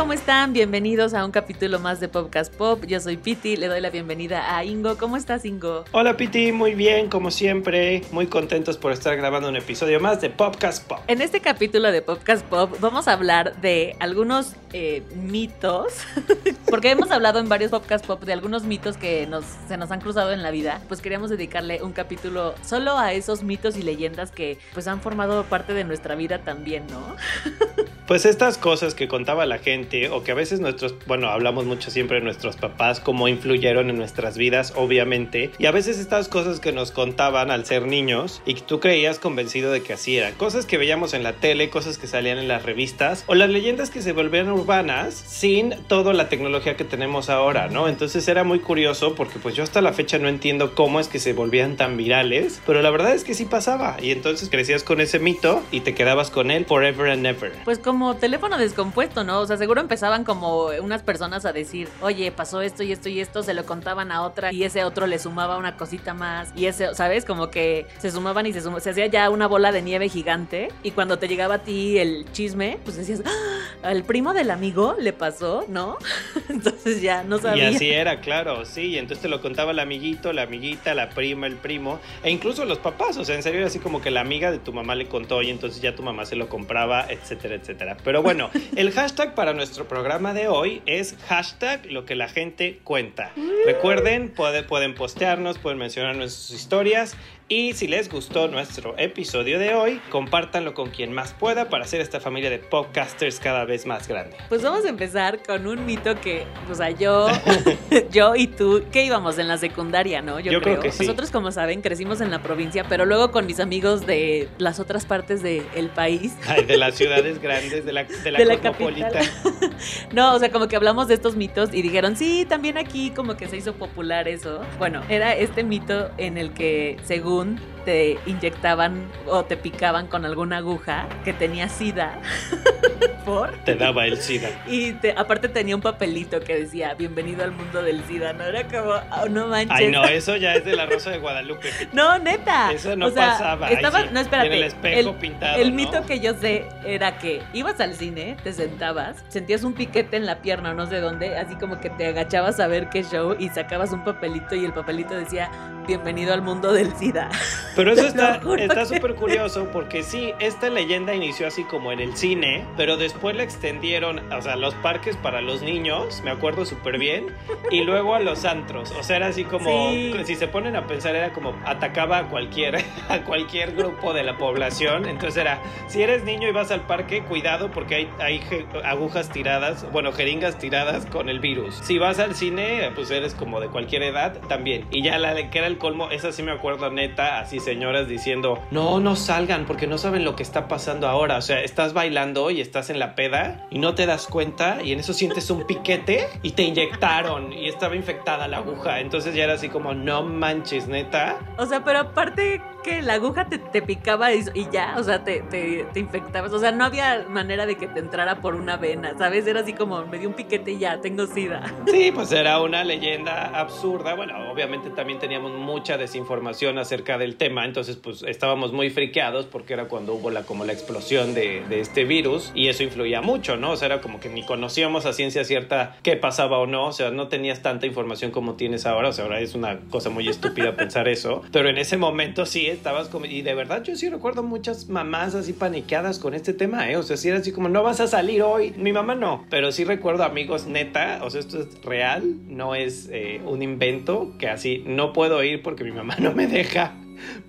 ¿Cómo están? Bienvenidos a un capítulo más de Podcast Pop. Yo soy Piti, le doy la bienvenida a Ingo. ¿Cómo estás, Ingo? Hola, Piti, muy bien, como siempre. Muy contentos por estar grabando un episodio más de Podcast Pop. En este capítulo de Podcast Pop vamos a hablar de algunos eh, mitos, porque hemos hablado en varios Podcast Pop de algunos mitos que nos, se nos han cruzado en la vida. Pues queríamos dedicarle un capítulo solo a esos mitos y leyendas que pues han formado parte de nuestra vida también, ¿no? Pues estas cosas que contaba la gente o que a veces nuestros, bueno, hablamos mucho siempre de nuestros papás, cómo influyeron en nuestras vidas, obviamente. Y a veces estas cosas que nos contaban al ser niños y que tú creías convencido de que así eran. Cosas que veíamos en la tele, cosas que salían en las revistas o las leyendas que se volvieron urbanas sin toda la tecnología que tenemos ahora, ¿no? Entonces era muy curioso porque pues yo hasta la fecha no entiendo cómo es que se volvían tan virales, pero la verdad es que sí pasaba. Y entonces crecías con ese mito y te quedabas con él forever and ever. Pues como como teléfono descompuesto, ¿no? O sea, seguro empezaban como unas personas a decir, oye, pasó esto y esto y esto, se lo contaban a otra y ese otro le sumaba una cosita más y ese, ¿sabes? Como que se sumaban y se, se hacía ya una bola de nieve gigante y cuando te llegaba a ti el chisme, pues decías, ¡Ah! al primo del amigo le pasó, ¿no? entonces ya no sabía. Y así era, claro, sí, y entonces te lo contaba el amiguito, la amiguita, la prima, el primo e incluso los papás, o sea, en serio era así como que la amiga de tu mamá le contó y entonces ya tu mamá se lo compraba, etcétera, etcétera. Pero bueno, el hashtag para nuestro programa de hoy es hashtag lo que la gente cuenta. Recuerden, pueden postearnos, pueden mencionar nuestras historias y si les gustó nuestro episodio de hoy, compártanlo con quien más pueda para hacer esta familia de podcasters cada vez más grande. Pues vamos a empezar con un mito que, o sea, yo, yo y tú, que íbamos en la secundaria, ¿no? Yo, creo. que sí. Nosotros, como saben, crecimos en la provincia, pero luego con mis amigos de las otras partes del país. Ay, de las ciudades grandes, de la, de la, cosmopolita. no, o sea, como que hablamos de estos mitos y dijeron, sí, también aquí como que se hizo popular eso. Bueno, era este mito en el que, según te inyectaban o te picaban con alguna aguja que tenía sida. ¿Por? Te daba el SIDA. Y aparte tenía un papelito que decía, bienvenido al mundo del SIDA, ¿no? Era como, oh, no manches. Ay, no, eso ya es de la Rosa de Guadalupe. no, neta. Eso no pasaba. Estaba, no, espérate. En el espejo pintado, El mito que yo sé era que ibas al cine, te sentabas, sentías un piquete en la pierna, no sé dónde, así como que te agachabas a ver qué show y sacabas un papelito y el papelito decía, bienvenido al mundo del SIDA. Pero eso está súper curioso porque sí, esta leyenda inició así como en el cine, pero después la extendieron, o sea, los parques para los niños, me acuerdo súper bien, y luego a los antros. O sea, era así como, si se ponen a pensar, era como atacaba a cualquier, a cualquier grupo de la población. Entonces era, si eres niño y vas al parque, cuidado porque hay, hay agujas tiradas, bueno, jeringas tiradas con el virus. Si vas al cine, pues eres como de cualquier edad también. Y ya la que era el colmo, esa sí me acuerdo neta, así señoras diciendo, no, no salgan porque no saben lo que está pasando ahora. O sea, estás bailando y estás en la peda y no te das cuenta y en eso sientes un piquete y te inyectaron y estaba infectada la aguja. Entonces ya era así como, no manches, neta. O sea, pero aparte que la aguja te, picaba y, ya, o sea, te, infectabas. O sea, no había manera de que te entrara por una vena, ¿sabes? Era así como, me dio un piquete y ya, tengo sida. Sí, pues era una leyenda absurda. Bueno, obviamente también teníamos mucha desinformación acerca del tema, entonces pues estábamos muy friqueados porque era cuando hubo la, como la explosión de, de este virus y eso influía mucho, ¿no? O sea, era como que ni conocíamos a ciencia cierta qué pasaba o no, o sea, no tenías tanta información como tienes ahora, o sea, ahora es una cosa muy estúpida pensar eso, pero en ese momento sí estabas como, y de verdad yo sí recuerdo muchas mamás así paniqueadas con este tema, ¿eh? O sea, sí era así como, no vas a salir hoy, mi mamá no, pero sí recuerdo amigos neta, o sea, esto es real, no es eh, un invento, que así no puedo ir porque mi mamá no me deja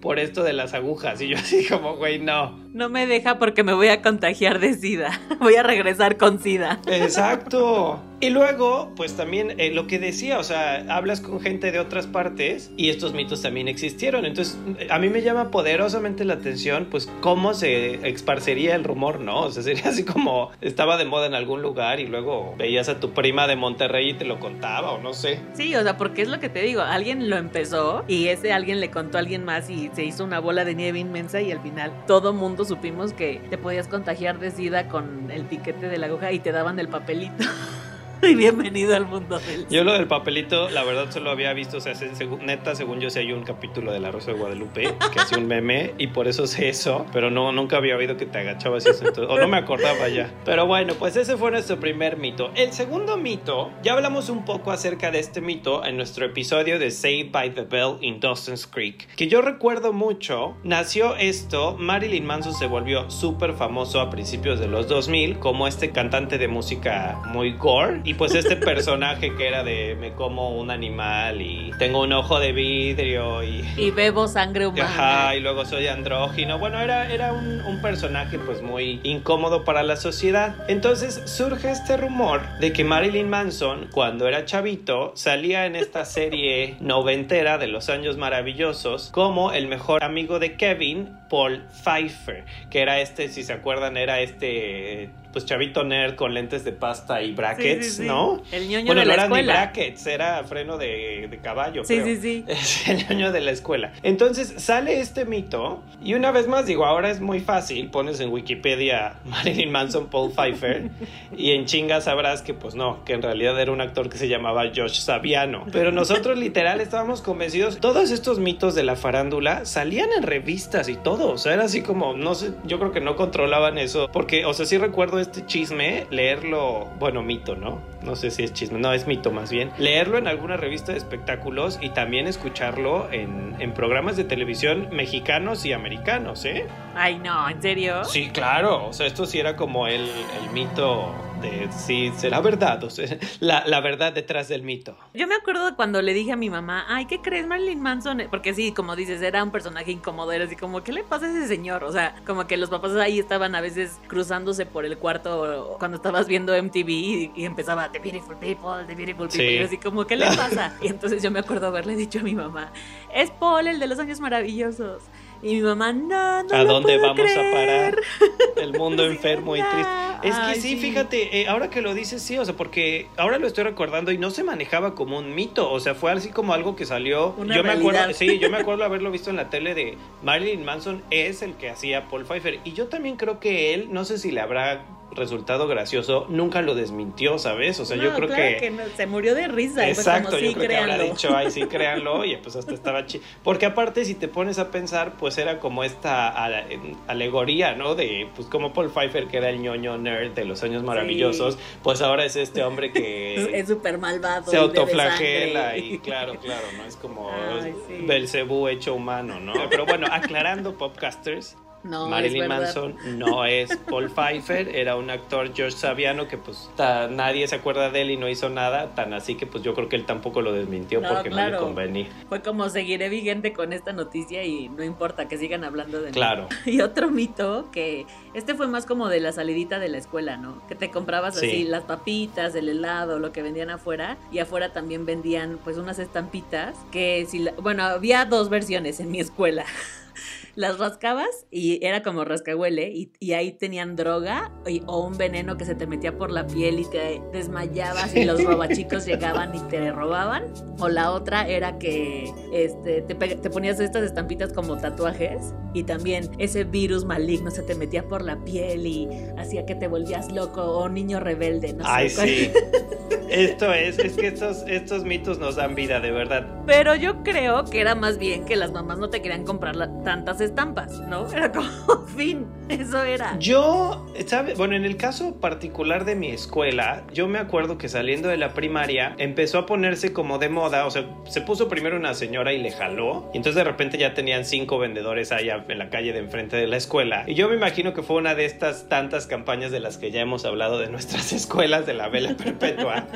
por esto de las agujas, y yo así como, güey, no. No me deja porque me voy a contagiar de SIDA. Voy a regresar con SIDA. Exacto. Y luego, pues también eh, lo que decía, o sea, hablas con gente de otras partes y estos mitos también existieron. Entonces, a mí me llama poderosamente la atención, pues, cómo se esparcería el rumor, ¿no? O sea, sería así como estaba de moda en algún lugar y luego veías a tu prima de Monterrey y te lo contaba, o no sé. Sí, o sea, porque es lo que te digo, alguien lo empezó y ese alguien le contó a alguien más y se hizo una bola de nieve inmensa y al final todo mundo supimos que te podías contagiar de sida con el piquete de la aguja y te daban el papelito. y bienvenido al mundo del Yo lo del papelito, la verdad solo había visto, o sea, neta, según yo sé, hay un capítulo de La Rosa de Guadalupe que hace un meme y por eso sé eso, pero no, nunca había oído que te agachabas eso, o no me acordaba ya. Pero bueno, pues ese fue nuestro primer mito. El segundo mito, ya hablamos un poco acerca de este mito en nuestro episodio de Saved by the Bell in Dawson's Creek, que yo recuerdo mucho, nació esto, Marilyn Manson se volvió súper famoso a principios de los 2000 como este cantante de música muy gore y pues este personaje que era de me como un animal y tengo un ojo de vidrio y... Y bebo sangre humana. Ajá, y luego soy andrógino. Bueno, era, era un, un personaje pues muy incómodo para la sociedad. Entonces surge este rumor de que Marilyn Manson, cuando era chavito, salía en esta serie noventera de los años maravillosos como el mejor amigo de Kevin, Paul Pfeiffer, que era este, si se acuerdan, era este pues chavito nerd con lentes de pasta y brackets, ¿no? El ñoño bueno, de la no eran ni brackets, era freno de, de caballo. Sí, creo. sí, sí. Es el ñoño de la escuela. Entonces sale este mito y una vez más digo, ahora es muy fácil, pones en Wikipedia Marilyn Manson, Paul Pfeiffer y en chinga sabrás que pues no, que en realidad era un actor que se llamaba Josh Saviano. Pero nosotros literal estábamos convencidos, todos estos mitos de la farándula salían en revistas y todo, o sea, era así como, no sé, yo creo que no controlaban eso, porque, o sea, sí recuerdo este chisme, leerlo, bueno, mito, ¿no? No sé si es chisme, no, es mito más bien. Leerlo en alguna revista de espectáculos y también escucharlo en, en programas de televisión mexicanos y americanos, ¿eh? Ay, no, ¿en serio? Sí, claro, o sea, esto sí era como el, el mito de si será verdad, o sea, la, la verdad detrás del mito. Yo me acuerdo de cuando le dije a mi mamá, ay, ¿qué crees, Marilyn Manson? Porque sí, como dices, era un personaje incómodo, era así como, ¿qué le pasa a ese señor? O sea, como que los papás ahí estaban a veces cruzándose por el cuarto cuando estabas viendo MTV y, y empezaba, The Beautiful People, The Beautiful People, Sí. y así como, ¿qué le pasa? Y entonces yo me acuerdo haberle dicho a mi mamá, es Paul, el de los años maravillosos. Y mi mamá, no, no ¿A lo dónde puedo vamos a creer". parar? El mundo enfermo y triste. Es que Ay, sí, sí. fíjate, eh, ahora que lo dices, sí, o sea, porque ahora lo estoy recordando y no se manejaba como un mito, o sea, fue así como algo que salió. Una yo me acuerdo, sí, yo me acuerdo haberlo visto en la tele de Marilyn Manson es el que hacía Paul Pfeiffer y yo también creo que él, no sé si le habrá resultado gracioso, nunca lo desmintió, ¿sabes? O sea, yo creo claro que... no, se murió de risa. Exacto, como, yo creo que habrá créanlo. dicho, ay, sí, créanlo, y pues hasta estaba chido. Porque aparte, si te pones a pensar, pues era como esta ale- alegoría, ¿no? De, pues como Paul Pfeiffer, que era el ñoño nerd de los años maravillosos, pues ahora es este hombre que Es súper malvado. se autoflagela y claro, claro, ¿no? Es como Ay, sí. Belcebú hecho humano, ¿no? Pero bueno, aclarando, popcasters, No, Marilyn. Manson no es Paul Pfeiffer, era un actor George Saviano que pues nadie se acuerda de él y no hizo nada, tan así que pues yo creo que él tampoco lo desmintió No, porque no le convenía. Fue como seguiré vigente con esta noticia y no importa que sigan hablando de mí. Claro. Y otro mito que este fue más como de la salidita de la escuela, ¿no? Que te comprabas Sí. así las papitas, el helado, lo que vendían afuera y afuera también vendían pues unas estampitas que si la- bueno, había dos versiones en mi escuela. Las rascabas y era como rascahuele y, y ahí tenían droga y- o un veneno que se te metía por la piel y te desmayabas y los robachicos llegaban y te robaban. O la otra era que este, te, te ponías estas estampitas como tatuajes y también ese virus maligno se te metía por la piel y hacía que te volvías loco o niño rebelde, no Ay, sé. cuál- sí. Esto es, es que estos, estos mitos nos dan vida, de verdad. Pero yo creo que era más bien que las mamás no te querían comprar la- tantas estampas, ¿no? Era como, fin, eso era. Yo, ¿sabes? Bueno, en el caso particular de mi escuela, yo me acuerdo que saliendo de la primaria empezó a ponerse como de moda, o sea, se puso primero una señora y le jaló, y entonces de repente ya tenían cinco vendedores allá en la calle de enfrente de la escuela. Y yo me imagino que fue una de estas tantas campañas de las que ya hemos hablado de nuestras escuelas de la vela perpetua,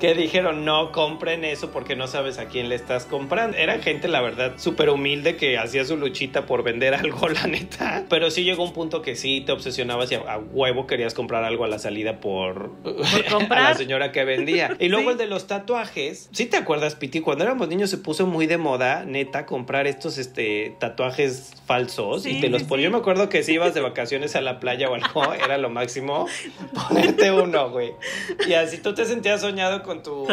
que dijeron no compren eso porque no sabes a quién le estás comprando. Era gente, la verdad, súper humilde que hacía su luchita por vender algo, la neta. Pero sí llegó un punto que sí te obsesionabas y a, huevo querías comprar algo a la salida por, comprar? a la señora que vendía. Y luego el de los tatuajes. ¿Sí te acuerdas, Piti? Cuando éramos niños se puso muy de moda, neta, comprar estos este, tatuajes falsos y te los ponías. Yo me acuerdo que si ibas de vacaciones a la playa o algo, era lo máximo ponerte uno, güey. Y así tú te sentías soñado con tu.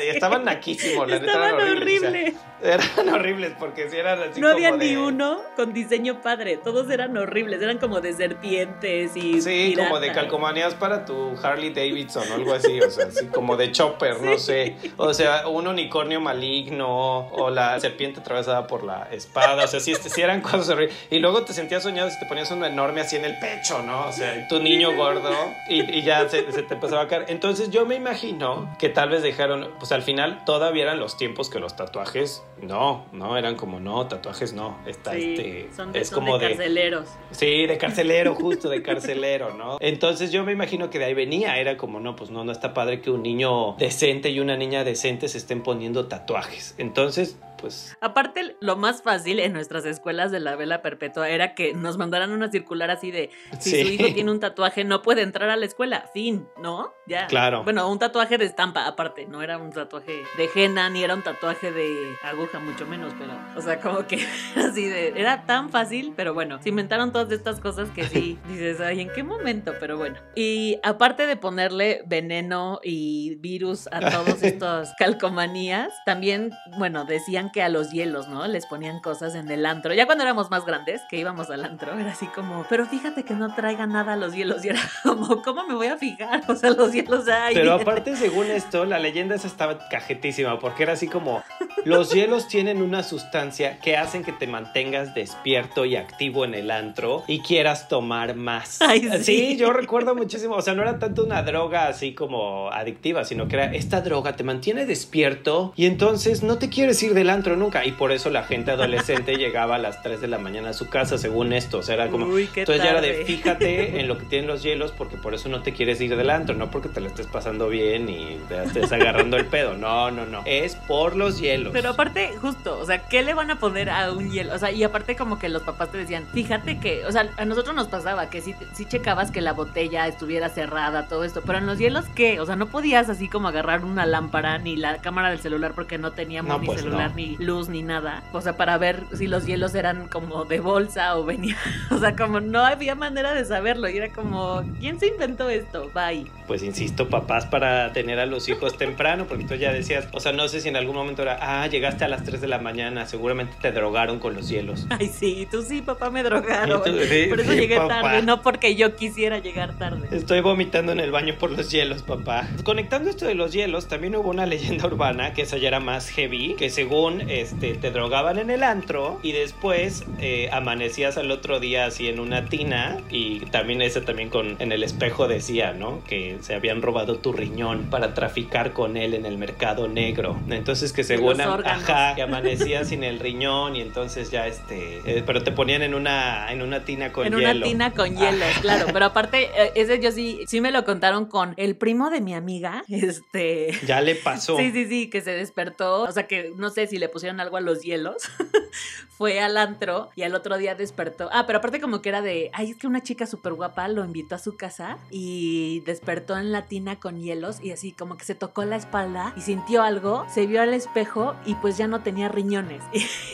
Estaban naquísimos, la neta. Estaban horribles. eran horribles porque si eran así No había ni uno con diseño padre. Todos eran horribles. Eran como de serpientes y. Sí, como de calcomanías para tu Harley Davidson o algo así. O sea, así como de chopper, no sé. O sea, un unicornio maligno o la serpiente atravesada por la espada. O sea, sí, sí eran cosas horribles. Y luego te sentías soñado si te ponías uno enorme así en el pecho, ¿no? O sea, tu niño gordo y, ya se, se te empezaba a caer. Entonces yo me imagino que tal vez dejaron, pues al final todavía eran los tiempos que los tatuajes no, no, eran como no, tatuajes no. Está este. Son de, es como de carceleros. sí, de carcelero, justo de carcelero, ¿no? Entonces yo me imagino que de ahí venía. Era como, no, pues no, no está padre que un niño decente y una niña decente se estén poniendo tatuajes. Entonces, pues. Aparte, lo más fácil en nuestras escuelas de la vela perpetua era que nos mandaran una circular así de si su hijo tiene un tatuaje, no puede entrar a la escuela. Fin, ¿no? Ya. Claro. Bueno, un tatuaje de estampa, aparte, no era un tatuaje de henna, ni era un tatuaje de aguja, mucho menos, pero. O sea, como que así de. Era tan fácil, pero bueno, se inventaron todas estas cosas que sí dices, ay, ¿en qué momento? Pero bueno. Y aparte de ponerle veneno y virus a todos estos calcomanías, también, bueno, decían que a los hielos, ¿no? Les ponían cosas en el antro. Ya cuando éramos más grandes, que íbamos al antro, era así como, pero fíjate que no traiga nada a los hielos. Y era como, ¿cómo me voy a fijar? O sea, los hielos hay. Pero aparte, según esto, la leyenda esa estaba cajetísima, porque era así como, los hielos tienen una sustancia que hacen que te mantengas despierto y activo en el antro y quieras tomar más. sí. yo recuerdo muchísimo, o sea, no era tanto una droga así como adictiva, sino que era esta droga te mantiene despierto y entonces no te quieres ir del antro nunca. Y por eso la gente adolescente llegaba a las 3 de la mañana a su casa, según esto. O sea, era como. entonces ya era de fíjate en lo que tienen los hielos, porque por eso no te quieres ir del antro, no porque te lo estés pasando bien y te estés agarrando el pedo. No, no, no. Es por los hielos. Pero aparte, justo, o sea, ¿qué le van a poner a un hielo? O sea, y aparte, como que los papás te decían, fíjate que, o sea, a nosotros nos pasaba que si, si checabas que la botella estuviera cerrada, todo esto, pero en los hielos, ¿qué? O sea, no podías así como agarrar una lámpara ni la cámara del celular porque no teníamos ni pues celular ni luz ni nada. O sea, para ver si los hielos eran como de bolsa o venía. O sea, como no había manera de saberlo. Y era como, ¿quién se inventó esto? Bye. Pues insisto, papás para tener a los hijos temprano, porque tú ya decías, o sea, no sé si en algún momento era, ah, llegaste a las 3 de la mañana, seguramente te drogaron con los hielos. Ay, sí, tú sí, papá, me drogaron. por eso llegué tarde, no porque yo quisiera llegar tarde. Estoy vomitando en el baño por los hielos, papá. Conectando esto de los hielos, también hubo una leyenda urbana que esa ya era más heavy, que según este te drogaban en el antro y después eh, amanecías al otro día así en una tina y también ese también con en el espejo decía, ¿no? Que se habían robado tu riñón para traficar con él en el mercado negro. Entonces que según ajá, que amanecías sin el riñón y entonces ya este, eh, pero te ponían en una en una tina con hielo. En una tina con hielo, claro, pero aparte eh, ese yo sí sí me lo contaron con el primo de mi amiga, este Ya le pasó. Sí, sí, sí, que se despertó, o sea que no sé si le pusieron algo a los hielos, fue al antro y al otro día despertó. Ah, pero aparte como que era de, ay, es que una chica súper guapa lo invitó a su casa y despertó en la tina con hielos y así como que se tocó la espalda y sintió algo, se vio al espejo y pues ya no tenía riñones.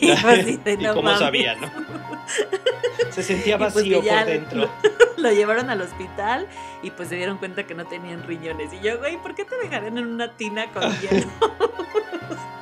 y, pues, cómo sabía, no? se sentía pues vacío por dentro. Lo, llevaron al hospital y pues se dieron cuenta que no tenían riñones. Y yo, güey, ¿por qué te dejarían en una tina con hielo?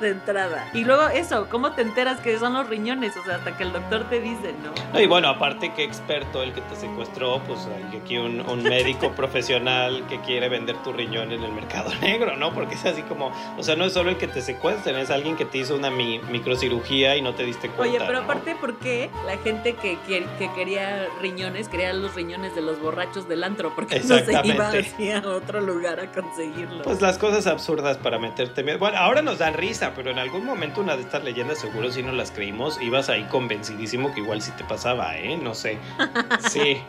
de entrada. Y luego eso, ¿cómo te enteras que son los riñones? O sea, hasta que el doctor te dice, ¿no? Y bueno, aparte que experto el que te secuestró, pues hay aquí un, médico profesional que quiere vender tu riñón en el mercado negro, ¿no? Porque es así como, o sea, no es solo el que te secuestren, es alguien que te hizo una microcirugía y no te diste cuenta. Oye, pero aparte, ¿por qué la gente que, que, quería riñones, quería los riñones de los borrachos del antro, porque se iba hacia otro lugar a conseguirlo. Pues las cosas absurdas para meterte miedo. Bueno, ahora nos dan risa, pero en algún momento una de estas leyendas seguro si no las creímos, ibas ahí convencidísimo que igual sí te pasaba, ¿eh? No sé. Sí.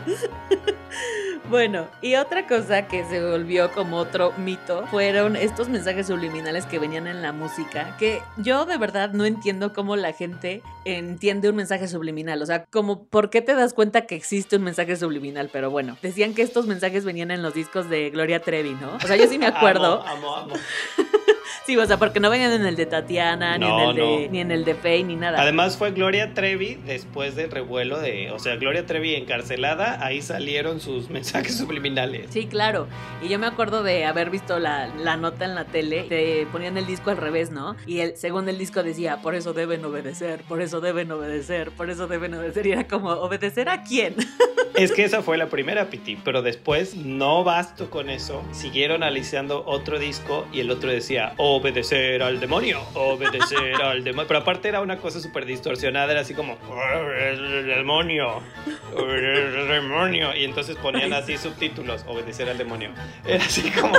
Bueno, y otra cosa que se volvió como otro mito fueron estos mensajes subliminales que venían en la música, que yo de verdad no entiendo cómo la gente entiende un mensaje subliminal, o sea, como por qué te das cuenta que existe un mensaje subliminal, pero bueno, decían que estos mensajes venían en los discos de Gloria Trevi, ¿no? O sea, yo sí me acuerdo. amo, amo. Sí, o sea, porque no venían en el de Tatiana, ni, en el de, ni en el de Faye, ni nada. Además fue Gloria Trevi después del revuelo de, o sea, Gloria Trevi encarcelada, ahí salieron sus mensajes subliminales. Sí, claro. Y yo me acuerdo de haber visto la, nota en la tele, te ponían el disco al revés, ¿no? Y el segundo el disco decía, por eso deben obedecer, por eso deben obedecer, por eso deben obedecer. Y era como, ¿obedecer a quién? Es que esa fue la primera, Piti, pero después no basto con eso. Siguieron analizando otro disco y el otro decía, obedecer al demonio, obedecer al demonio. Pero aparte era una cosa súper distorsionada, era así como, el demonio, el demonio. Y entonces ponían así subtítulos, obedecer al demonio. Era así como,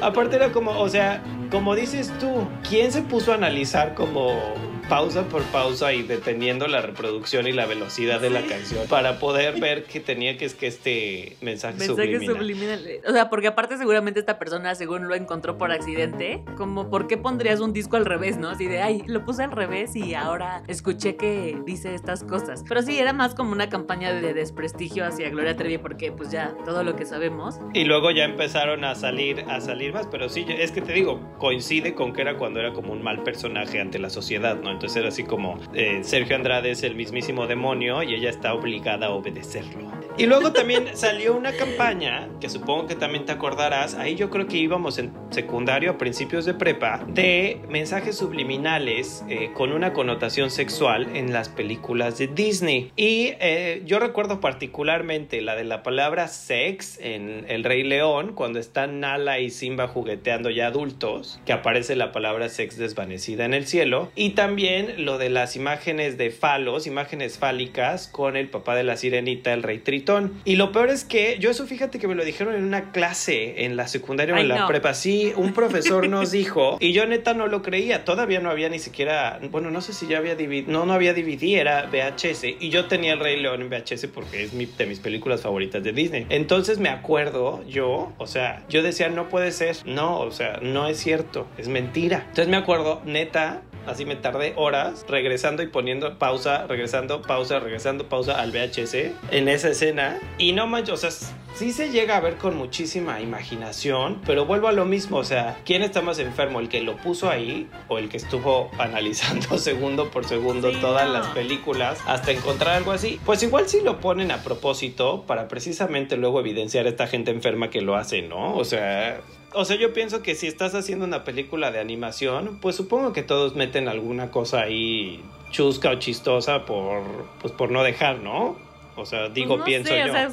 aparte era como, o sea, como dices tú, ¿quién se puso a analizar como pausa por pausa y deteniendo la reproducción y la velocidad de la canción para poder ver que tenía que es que este mensaje, mensaje subliminal. O sea, porque aparte seguramente esta persona según lo encontró por accidente, como ¿por qué pondrías un disco al revés, no? Así de, ay, lo puse al revés y ahora escuché que dice estas cosas. Pero sí, era más como una campaña de desprestigio hacia Gloria Trevi porque pues ya todo lo que sabemos. Y luego ya empezaron a salir, a salir más, pero sí, es que te digo, coincide con que era cuando era como un mal personaje ante la sociedad, ¿no? Entonces era así como eh, Sergio Andrade es el mismísimo demonio y ella está obligada a obedecerlo. Y luego también salió una campaña, que supongo que también te acordarás, ahí yo creo que íbamos en secundario a principios de prepa, de mensajes subliminales eh, con una connotación sexual en las películas de Disney. Y eh, yo recuerdo particularmente la de la palabra sex en El Rey León, cuando están Nala y Simba jugueteando ya adultos, que aparece la palabra sex desvanecida en el cielo. Y también lo de las imágenes de falos, imágenes fálicas con el papá de la sirenita, el rey Tritón. Y lo peor es que yo eso fíjate que me lo dijeron en una clase en la secundaria o en la prepa. Sí, un profesor nos dijo y yo neta no lo creía. Todavía no había ni siquiera, bueno, no sé si ya había DVD, no, no había DVD, era VHS. Y yo tenía el Rey León en VHS porque es mi, de mis películas favoritas de Disney. Entonces me acuerdo yo, o sea, yo decía, no puede ser, no, o sea, no es cierto, es mentira. Entonces me acuerdo, neta, así me tardé horas regresando y poniendo pausa, regresando, pausa, regresando, pausa al VHS en esa escena. Y no manches, o sea, sí se llega a ver con muchísima imaginación, pero vuelvo a lo mismo, o sea, ¿quién está más enfermo? ¿El que lo puso ahí o el que estuvo analizando segundo por segundo todas las películas hasta encontrar algo así? Pues igual sí lo ponen a propósito para precisamente luego evidenciar a esta gente enferma que lo hace, ¿no? O sea, o sea, yo pienso que si estás haciendo una película de animación, pues supongo que todos meten alguna cosa ahí chusca o chistosa por, pues por no dejar, ¿no? O sea, digo, pues pienso yo. O sea,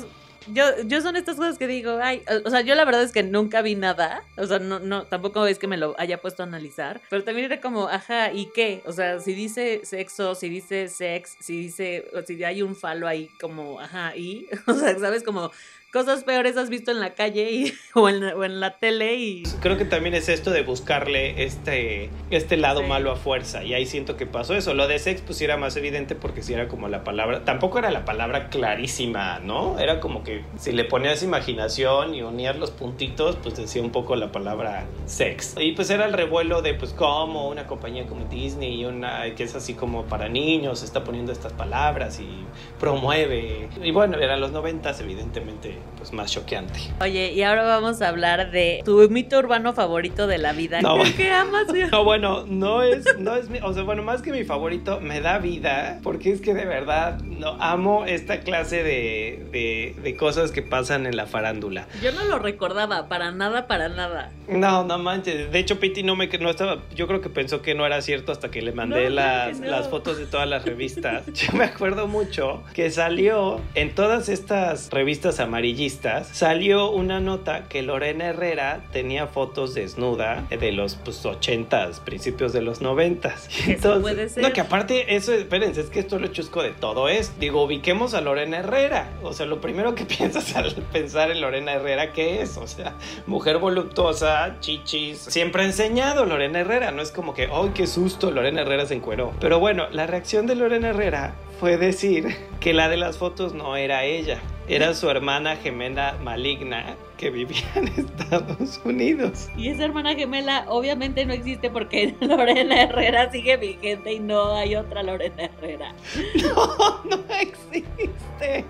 yo, yo son estas cosas que digo, ay, o sea, yo la verdad es que nunca vi nada, o sea, no, no, tampoco es que me lo haya puesto a analizar, pero también era como, ajá, ¿y qué? O sea, si dice sexo, si dice sex, si dice, o si hay un falo ahí como, ajá, y, o sea, ¿sabes? Como, cosas peores has visto en la calle y, o, en, la tele y... Creo que también es esto de buscarle este, este lado malo a fuerza y ahí siento que pasó eso. Lo de sex pues era más evidente porque si era como la palabra, tampoco era la palabra clarísima, ¿no? Era como que si le ponías imaginación y unías los puntitos pues decía un poco la palabra sex. Y pues era el revuelo de pues como una compañía como Disney y una que es así como para niños está poniendo estas palabras y promueve. Y bueno, eran los noventas evidentemente pues más choqueante. Oye, y ahora vamos a hablar de tu mito urbano favorito de la vida. No, ¿Qué amas? No, bueno, no es, no es mi, o sea, bueno, más que mi favorito, me da vida, porque es que de verdad no amo esta clase de, de, de cosas que pasan en la farándula. Yo no lo recordaba, para nada, para nada. No, no manches. De hecho, Piti no me no estaba, yo creo que pensó que no era cierto hasta que le mandé las, las fotos de todas las revistas. Yo me acuerdo mucho que salió en todas estas revistas amarillas amarillistas, salió una nota que Lorena Herrera tenía fotos desnuda de los pues, 80s, principios de los 90s. Entonces, puede ser. No, que aparte, eso, espérense, es que esto es lo chusco de todo es. Digo, ubiquemos a Lorena Herrera. O sea, lo primero que piensas al pensar en Lorena Herrera, ¿qué es? O sea, mujer voluptuosa, chichis. Siempre ha enseñado Lorena Herrera. No es como que, ¡ay, qué susto! Lorena Herrera se encueró. Pero bueno, la reacción de Lorena Herrera fue decir que la de las fotos no era ella, era su hermana gemela maligna que vivía en Estados Unidos. Y esa hermana gemela obviamente no existe porque Lorena Herrera sigue vigente y no hay otra Lorena Herrera. No, no existe.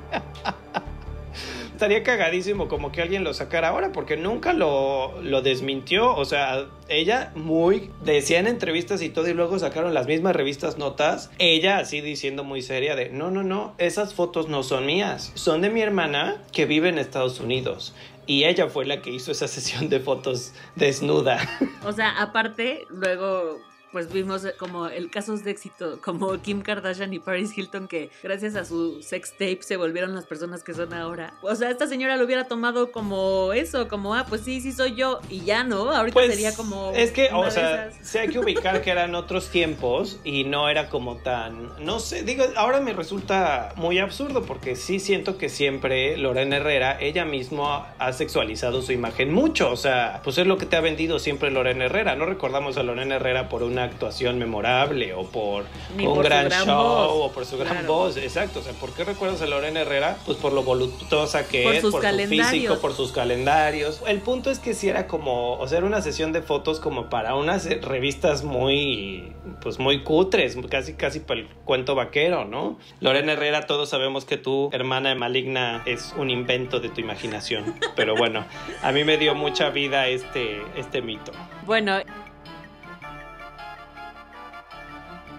Estaría cagadísimo como que alguien lo sacara ahora porque nunca lo, lo desmintió. O sea, ella muy decía en entrevistas y todo y luego sacaron las mismas revistas notas. Ella así diciendo muy seria de, no, no, no, esas fotos no son mías. Son de mi hermana que vive en Estados Unidos. Y ella fue la que hizo esa sesión de fotos desnuda. O sea, aparte, luego pues vimos eh, como el casos de éxito, como Kim Kardashian y Paris Hilton, que gracias a su sex tape se volvieron las personas que son ahora. O sea, esta señora lo hubiera tomado como eso, como, ah, pues sí, sí soy yo, y ya no, ahorita Pues, sería como... Es que, o sea, sí hay que ubicar que eran otros tiempos y no era como tan. No sé, digo, ahora me resulta muy absurdo porque sí siento que siempre Lorena Herrera, ella misma ha sexualizado su imagen mucho. O sea, pues es lo que te ha vendido siempre Lorena Herrera. No recordamos a Lorena Herrera por una actuación memorable o por Ni un por gran, gran show voz. o por su gran Claro. voz. Exacto. O sea, ¿por qué recuerdas a Lorena Herrera? Pues por lo voluptuosa que Por es, sus por su físico, por sus calendarios. El punto es que si era como, o sea, era una sesión de fotos como para unas revistas muy, pues muy cutres, casi, casi para el cuento vaquero, ¿no? Lorena Herrera, todos sabemos que tu hermana maligna es un invento de tu imaginación, pero bueno, a mí me dio mucha vida este, este mito. Bueno.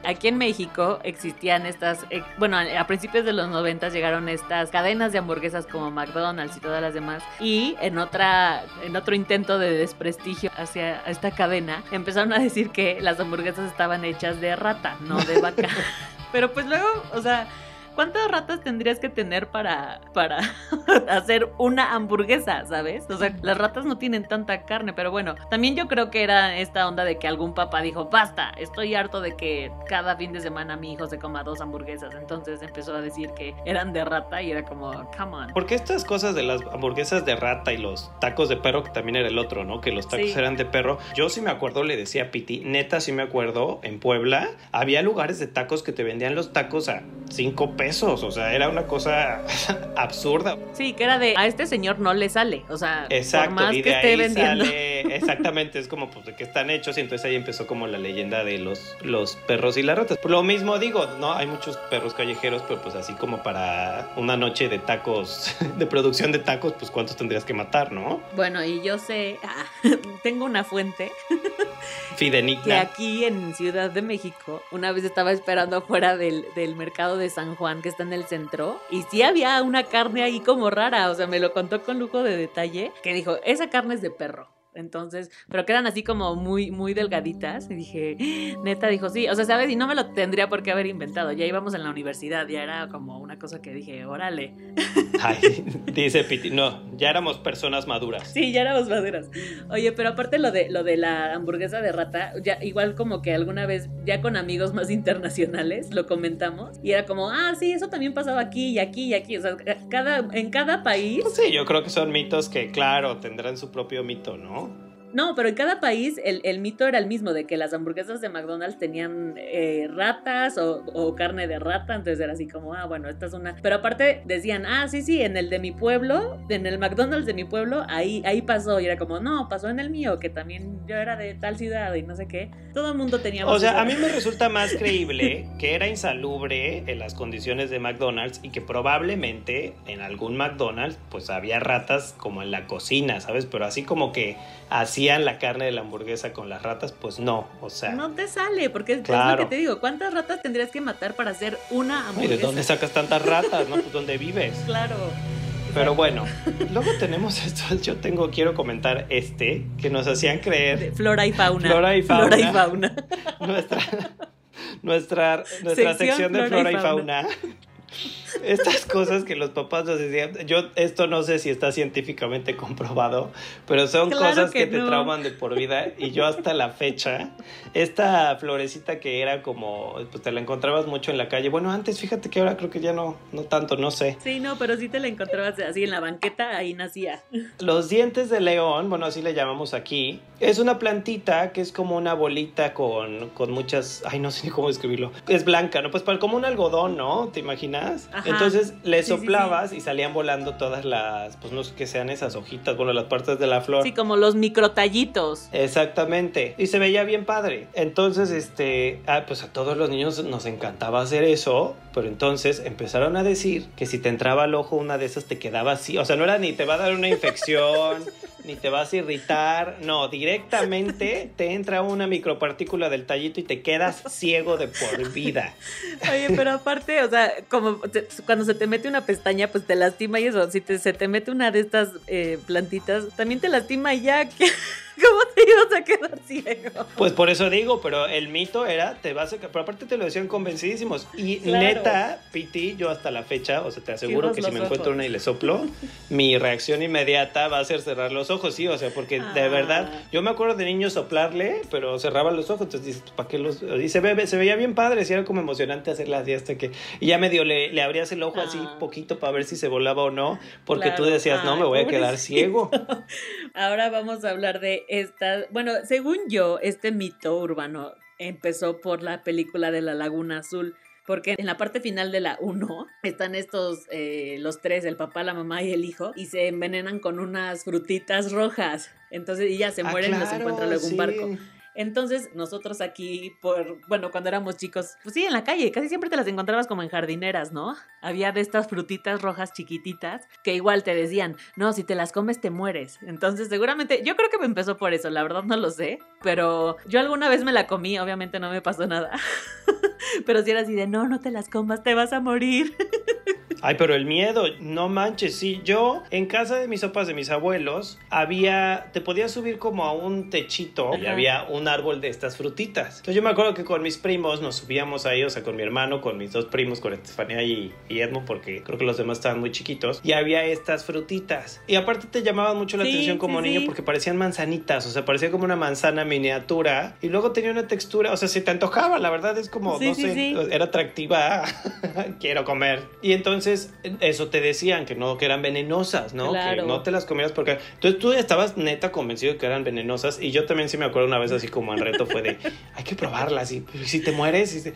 Aquí en México existían estas, eh, bueno, a principios de los 90 llegaron estas cadenas de hamburguesas como McDonald's y todas las demás. Y en otra, en otro intento de desprestigio hacia esta cadena, empezaron a decir que las hamburguesas estaban hechas de rata, no de vaca. Pero pues luego, o sea, ¿cuántas ratas tendrías que tener para, para hacer una hamburguesa, sabes? O sea, las ratas no tienen tanta carne, pero bueno, también yo creo que era esta onda de que algún papá dijo, basta, estoy harto de que cada fin de semana mi hijo se coma dos hamburguesas. Entonces empezó a decir que eran de rata y era como, come on. Porque estas cosas de las hamburguesas de rata y los tacos de perro, que también era el otro, ¿no? Que los tacos Sí. eran de perro. Yo sí me acuerdo, le decía a Piti, neta sí me acuerdo, en Puebla había lugares de tacos que te vendían los tacos a cinco pesos. O sea, era una cosa absurda. Sí, que era de, a este señor no le sale. O sea, Exacto, por más y que de esté ahí vendiendo. sale, exactamente, es como pues de qué están hechos y entonces ahí empezó como la leyenda de los, los perros y las ratas. Lo mismo digo, no, hay muchos perros callejeros, pero pues así como para una noche de tacos, de producción de tacos, pues cuántos tendrías que matar, ¿no? Bueno, y yo sé, ah, tengo una fuente que Fidenigna. aquí en Ciudad de México, una vez estaba esperando afuera del, del mercado de San Juan que está en el centro y sí había una carne ahí como rara, o sea, me lo contó con lujo de detalle, que dijo, esa carne es de perro. Entonces, pero quedan así como muy, muy delgaditas. Y dije, neta, dijo, sí. O sea, ¿sabes? Y no me lo tendría por qué haber inventado. Ya íbamos en la universidad, ya era como una cosa que dije, órale. Ay, dice Piti, no, ya éramos personas maduras. Sí, ya éramos maduras. Oye, pero aparte lo de lo de la hamburguesa de rata, ya igual como que alguna vez ya con amigos más internacionales lo comentamos y era como, "Ah, sí, eso también pasaba aquí y aquí y aquí", o sea, cada en cada país Sí, yo creo que son mitos que, claro, tendrán su propio mito, ¿no? No, pero en cada país el, el mito era el mismo, de que las hamburguesas de McDonald's tenían eh, ratas o, o carne de rata, entonces era así como, ah, bueno, esta es una... Pero aparte decían, ah, sí, sí, en el de mi pueblo, en el McDonald's de mi pueblo, ahí, ahí pasó, y era como, no, pasó en el mío, que también yo era de tal ciudad y no sé qué. Todo el mundo tenía... O sea, a mí me resulta más creíble que era insalubre en las condiciones de McDonald's y que probablemente en algún McDonald's pues había ratas como en la cocina, ¿sabes? Pero así como que hacían la carne de la hamburguesa con las ratas, pues no, o sea... No te sale, porque es, es lo Claro. que te digo, ¿cuántas ratas tendrías que matar para hacer una hamburguesa? ¿De dónde sacas tantas ratas, no? Pues ¿dónde vives? Claro. Pero bueno, luego tenemos esto, yo tengo, quiero comentar este, que nos hacían creer De flora y fauna. Flora y Flora y fauna. fauna. nuestra, nuestra, nuestra Sección sección de flora y flora y fauna. Estas cosas que los papás nos decían, yo esto no sé si está científicamente comprobado, pero son cosas que, te trauman de por vida y yo hasta la fecha, esta florecita que era como, pues te la encontrabas mucho en la calle, bueno, antes fíjate que ahora creo que ya no, no tanto, no sé. Sí, no, pero sí te la encontrabas así en la banqueta, ahí nacía. Los dientes de león, bueno, así le llamamos aquí, es una plantita que es como una bolita con, con muchas, ay, no sé ni cómo describirlo, es blanca, ¿no? Pues como un algodón, ¿no? ¿Te imaginas? Entonces le soplabas y salían volando todas las, pues no sé qué sean esas hojitas, bueno, las partes de la flor. Sí, como los microtallitos. Exactamente. Y se veía bien padre. Entonces, este, ah, pues a todos los niños nos encantaba hacer eso, pero entonces empezaron a decir que si te entraba al ojo una de esas te quedaba así. O sea, no era ni te va a dar una infección, ni te vas a irritar. No, directamente te entra una micropartícula del tallito y te quedas ciego de por vida. Oye, pero aparte, o sea, como cuando se te mete una pestaña, pues te lastima y eso. Si se te mete una de estas eh, plantitas, también te lastima ya. ¿Cómo te ibas a quedar ciego? Pues por eso digo, pero el mito era, te vas a... Pero aparte te lo decían convencidísimos. Y neta, Piti, yo hasta la fecha, o sea, te aseguro que si me encuentro una y le soplo, mi reacción inmediata va a ser cerrar los ojos, sí, o sea, porque de ah. verdad, yo me acuerdo de niño soplarle, pero cerraba los ojos, entonces dices, ¿para qué los...? Y se, ve, se veía bien padre, sí, era como emocionante hacerla así hasta que... Y ya medio le, le abrías el ojo así ah. poquito para ver si se volaba o no, porque tú decías, no, me voy a quedar ciego. Ahora vamos a hablar de esta, bueno, según yo, este mito urbano empezó por la película de la Laguna Azul. Porque en la parte final de la 1 están estos, eh, los tres, el papá, la mamá y el hijo, y se envenenan con unas frutitas rojas. Entonces, y ya se ah, mueren y los encuentra luego un barco. Entonces, nosotros aquí, por, bueno, cuando éramos chicos, pues sí, en la calle, casi siempre te las encontrabas como en jardineras, ¿no? Había de estas frutitas rojas chiquititas que igual te decían, no, si te las comes te mueres. Entonces, seguramente, yo creo que me empezó por eso, la verdad no lo sé, pero yo alguna vez me la comí, obviamente no me pasó nada. pero si era así de, no, no te las comas, te vas a morir. Ay, pero el miedo, no manches, sí, yo en casa de mis sopas de mis abuelos había, te podías subir como a un techito y había un árbol de estas frutitas. Entonces yo me acuerdo que con mis primos nos subíamos ahí, o sea, con mi hermano, con mis dos primos, con Estefanía y, Edmo, porque creo que los demás estaban muy chiquitos, y había estas frutitas. Y aparte te llamaban mucho la atención como niño porque parecían manzanitas, o sea, parecía como una manzana miniatura y luego tenía una textura, o sea, se te antojaba, la verdad es como, no sé, era atractiva, quiero comer. Y entonces entonces, eso te decían, que no, que eran venenosas, ¿no? Que no te las comías porque... Entonces tú estabas neta convencido de que eran venenosas y yo también sí me acuerdo una vez así como el reto fue de, hay que probarlas y si te mueres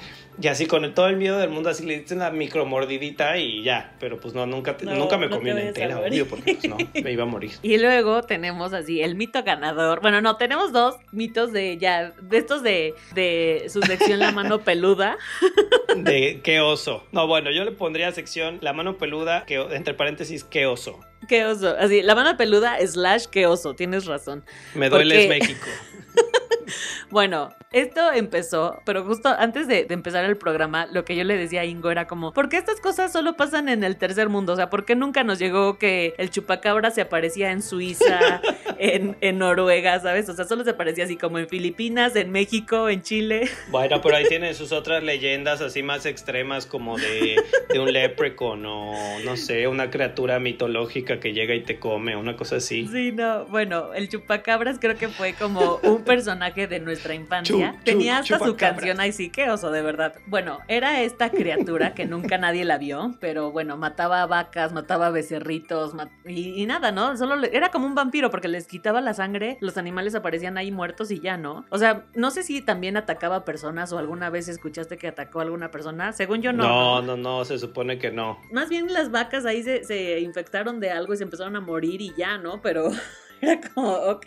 y, así con todo el miedo del mundo así le diste una micromordidita y ya, pero pues no, nunca, nunca me comí una entera, obvio, porque pues no, me iba a morir. Y luego tenemos así el mito ganador, bueno, no, tenemos dos mitos de ya, de estos de, de su sección La mano peluda. De qué oso. No, bueno, yo le pondría sección la mano peluda, que, entre paréntesis, qué oso. Qué oso. Así, la mano peluda slash qué oso, tienes razón. Me duele México. bueno, esto empezó, pero justo antes de, empezar el programa, lo que yo le decía a Ingo era como, ¿por qué estas cosas solo pasan en el tercer mundo? O sea, ¿por qué nunca nos llegó que el chupacabra se aparecía en Suiza, en, en Noruega, ¿sabes? O sea, solo se aparecía así como en Filipinas, en México, en Chile. Bueno, pero ahí tienen sus otras leyendas así más extremas como de, de un leprechaun o no sé, una criatura mitológica que llega y te come, una cosa así. Sí, no, bueno, el chupacabras creo que fue como un personaje de nuestra infancia tenía hasta su canción ahí sí, qué oso, de verdad. Bueno, era esta criatura que nunca nadie la vio, pero bueno, mataba vacas, mataba becerritos y, nada, ¿no? Solo era como un vampiro porque les quitaba la sangre, los animales aparecían ahí muertos y ya, ¿no? O sea, no sé si también atacaba personas o alguna vez escuchaste que atacó a alguna persona. Según yo, no. No, no, no, se supone que no. Más bien las vacas ahí se, se infectaron de algo y se empezaron a morir y ya, ¿no? Pero era como, ok.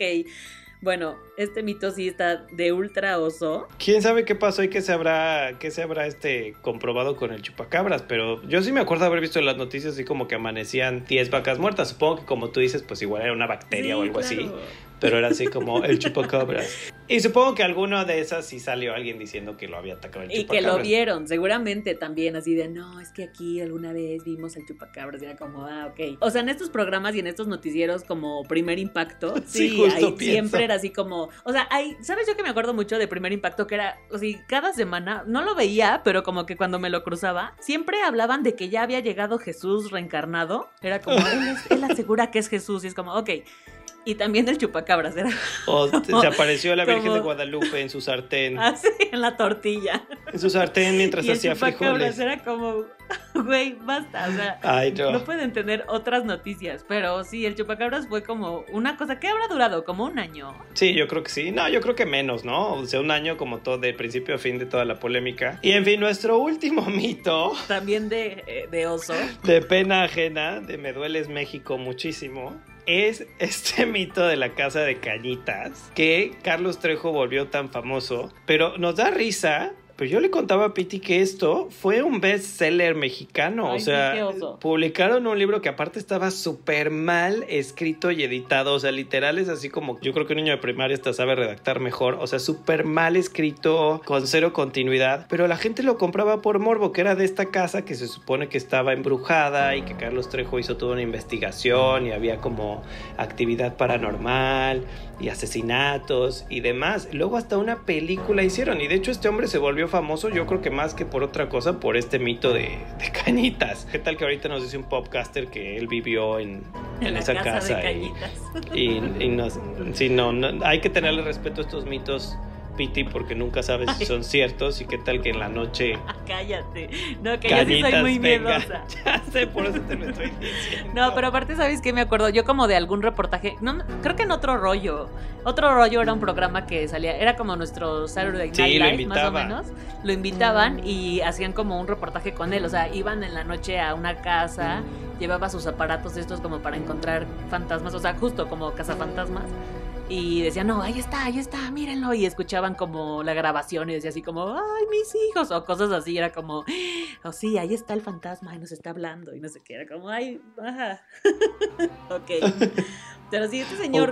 Bueno, este mito sí está de ultra oso. ¿Quién sabe qué pasó y qué se habrá, qué se habrá este comprobado con el chupacabras? Pero yo sí me acuerdo haber visto en las noticias así como que amanecían 10 vacas muertas. Supongo que como tú dices, pues igual era una bacteria o algo así. Pero era así como el chupacabras. Y supongo que alguno de esas sí salió alguien diciendo que lo había atacado el Y que lo vieron, seguramente también, así de, no, es que aquí alguna vez vimos al chupacabras, y era como, ah, ok. O sea, en estos programas y en estos noticieros como Primer Impacto, sí, siempre era así como, o sea, hay, ¿sabes yo que me acuerdo mucho de Primer Impacto? Que era, o sea, cada semana, no lo veía, pero como que cuando me lo cruzaba, siempre hablaban de que ya había llegado Jesús reencarnado. Era como, él, él asegura que es Jesús y es como, ok. Y también el chupacabras era. O se apareció la Virgen de Guadalupe en su sartén. Ah, sí, en la tortilla. En su sartén mientras hacía frijoles. era como, güey, basta. O sea, no. pueden tener otras noticias. Pero sí, el chupacabras fue como una cosa que habrá durado como un año. Sí, yo creo que sí. No, yo creo que menos, ¿no? O sea, un año como todo, de principio a fin de toda la polémica. Y en fin, nuestro último mito. También de, eh, de oso. De pena ajena, de Me Dueles México muchísimo es este mito de la casa de cañitas que Carlos Trejo volvió tan famoso, pero nos da risa pero yo le contaba a Piti que esto fue un bestseller mexicano. o sea, publicaron un libro que aparte estaba súper mal escrito y editado. O sea, literal es así como yo creo que un niño de primaria hasta sabe redactar mejor. O sea, súper mal escrito, con cero continuidad. Pero la gente lo compraba por morbo, que era de esta casa que se supone que estaba embrujada y que Carlos Trejo hizo toda una investigación y había como actividad paranormal y asesinatos y demás. Luego hasta una película hicieron. Y de hecho este hombre se volvió famoso, yo creo que más que por otra cosa, por este mito de, cañitas. ¿Qué tal que ahorita nos dice un podcaster que él vivió en, en, esa casa? y, y, y no, no, hay que tenerle respeto a estos mitos Piti porque nunca sabes si son ciertos y qué tal que en la noche. Cállate. No, que yo sí soy muy miedosa. Ya sé, por eso te lo estoy diciendo. No, pero aparte, ¿sabes qué? Me acuerdo yo como de algún reportaje. No, creo que en otro rollo. Otro rollo era un programa que salía. Era como nuestro Saturday Night Live, más o menos. Lo invitaban mm. y hacían como un reportaje con él. O sea, iban en la noche a una casa, llevaba sus aparatos estos como para encontrar fantasmas. O sea, justo como cazafantasmas y decían, no, ahí está, ahí está, mírenlo. Y escuchaban como la grabación y decía así como, ay, mis hijos, o cosas así. Era como, oh, sí, ahí está el fantasma y nos está hablando. Y no sé qué, era como, ay, baja. ok. Pero sí, este señor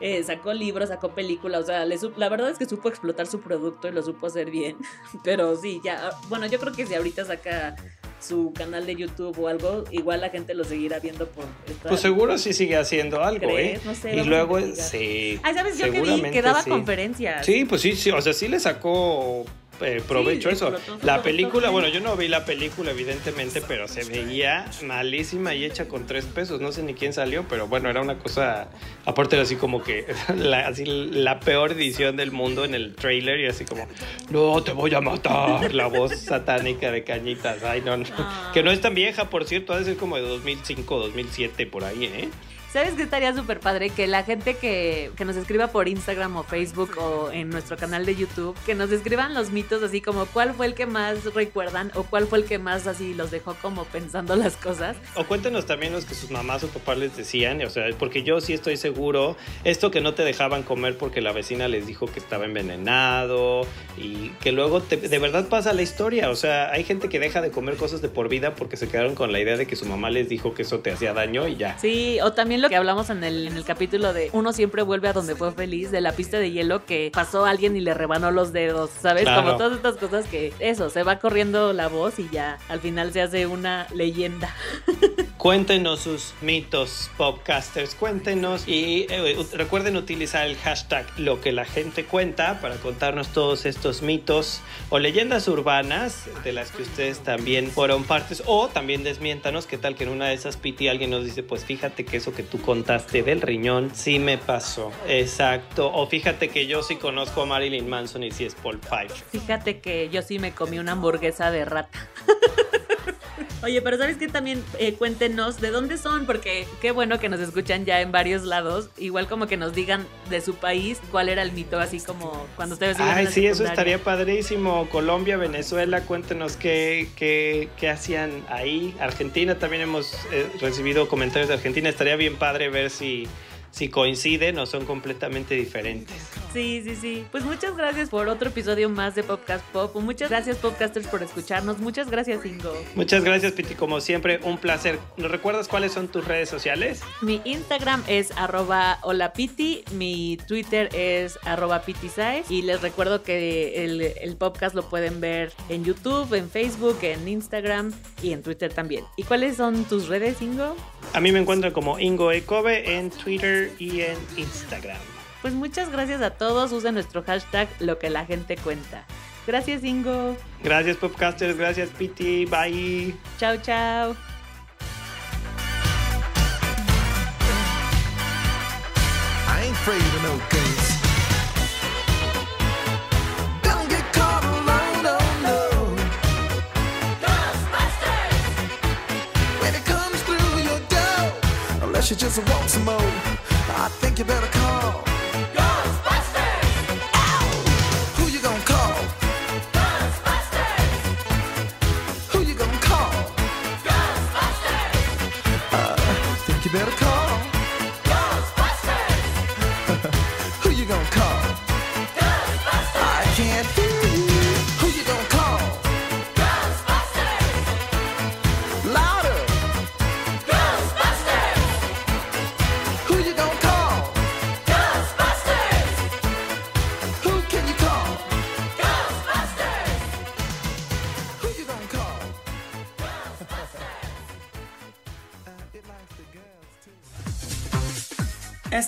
eh, sacó libros, sacó películas, o sea, la verdad es que supo explotar su producto y lo supo hacer bien. Pero sí, ya, bueno, yo creo que si ahorita saca su canal de YouTube o algo, igual la gente lo seguirá viendo por Pues seguro sí sigue haciendo algo, ¿eh? No sé, y luego sí. Ay, ¿sabes? Yo que vi que daba conferencias. Sí, pues sí, sí, o sea, sí le sacó eh, provecho eso. La película, bueno, yo no vi la película evidentemente, pero se veía malísima y hecha con tres pesos. No sé ni quién salió, pero bueno, era una cosa, aparte era así como que la, así, la peor edición del mundo en el trailer y así como, no, te voy a matar, la voz satánica de Cañitas. Ay, no, no. Que no es tan vieja, por cierto, ha de ser como de 2005, 2007, por ahí, ¿eh? ¿Sabes qué estaría súper padre? Que la gente que, nos escriba por Instagram o Facebook o en nuestro canal de YouTube, que nos escriban los mitos así como cuál fue el que más recuerdan o cuál fue el que más así los dejó como pensando las cosas. O cuéntenos también los que sus mamás o papás les decían, o sea, porque yo sí estoy seguro, esto que no te dejaban comer porque la vecina les dijo que estaba envenenado y que luego de verdad pasa la historia, o sea, hay gente que deja de comer cosas de por vida porque se quedaron con la idea de que su mamá les dijo que eso te hacía daño y ya. Sí, o también lo que hablamos en el, en el capítulo de Uno siempre vuelve a donde fue feliz, de la pista de hielo que pasó alguien y le rebanó los dedos, ¿sabes? Como todas estas cosas que eso, se va corriendo la voz y ya al final se hace una leyenda. Cuéntenos sus mitos, podcasters, cuéntenos y eh, recuerden utilizar el hashtag lo que la gente cuenta para contarnos todos estos mitos o leyendas urbanas de las que ustedes también fueron partes o también desmiéntanos qué tal que en una de esas piti alguien nos dice pues fíjate que eso que tú contaste del riñón sí me pasó. Exacto. O fíjate que yo sí conozco a Marilyn Manson y sí es Paul Piper. Fíjate que yo sí me comí una hamburguesa de rata. Oye, pero ¿sabes qué? También eh, cuéntenos de dónde son, porque qué bueno que nos escuchan ya en varios lados. Igual como que nos digan de su país cuál era el mito, así como cuando ustedes Ay, sí, eso estaría padrísimo. Colombia, Venezuela, cuéntenos qué, qué, qué hacían ahí. Argentina, también hemos eh, recibido comentarios de Argentina. Estaría bien padre ver si, si coinciden o son completamente diferentes. Sí, sí, sí. Pues muchas gracias por otro episodio más de Podcast Pop. Muchas gracias, podcasters, por escucharnos. Muchas gracias, Ingo. Muchas gracias, Piti. Como siempre, un placer. ¿Nos recuerdas cuáles son tus redes sociales? Mi Instagram es arroba holapiti, mi Twitter es arroba pitisize y les recuerdo que el, el podcast lo pueden ver en YouTube, en Facebook, en Instagram y en Twitter también. ¿Y cuáles son tus redes, Ingo? A mí me encuentro como Ingo Ecobe en Twitter y en Instagram. Pues muchas gracias a todos. Usen nuestro hashtag lo que la gente cuenta. Gracias, Ingo. Gracias, Popcasters. Gracias, Piti. Bye. Chao, chao. I ain't afraid of no guns. Don't get caught alone, no, no. When it comes through your door, unless you just want some more, I think you better call.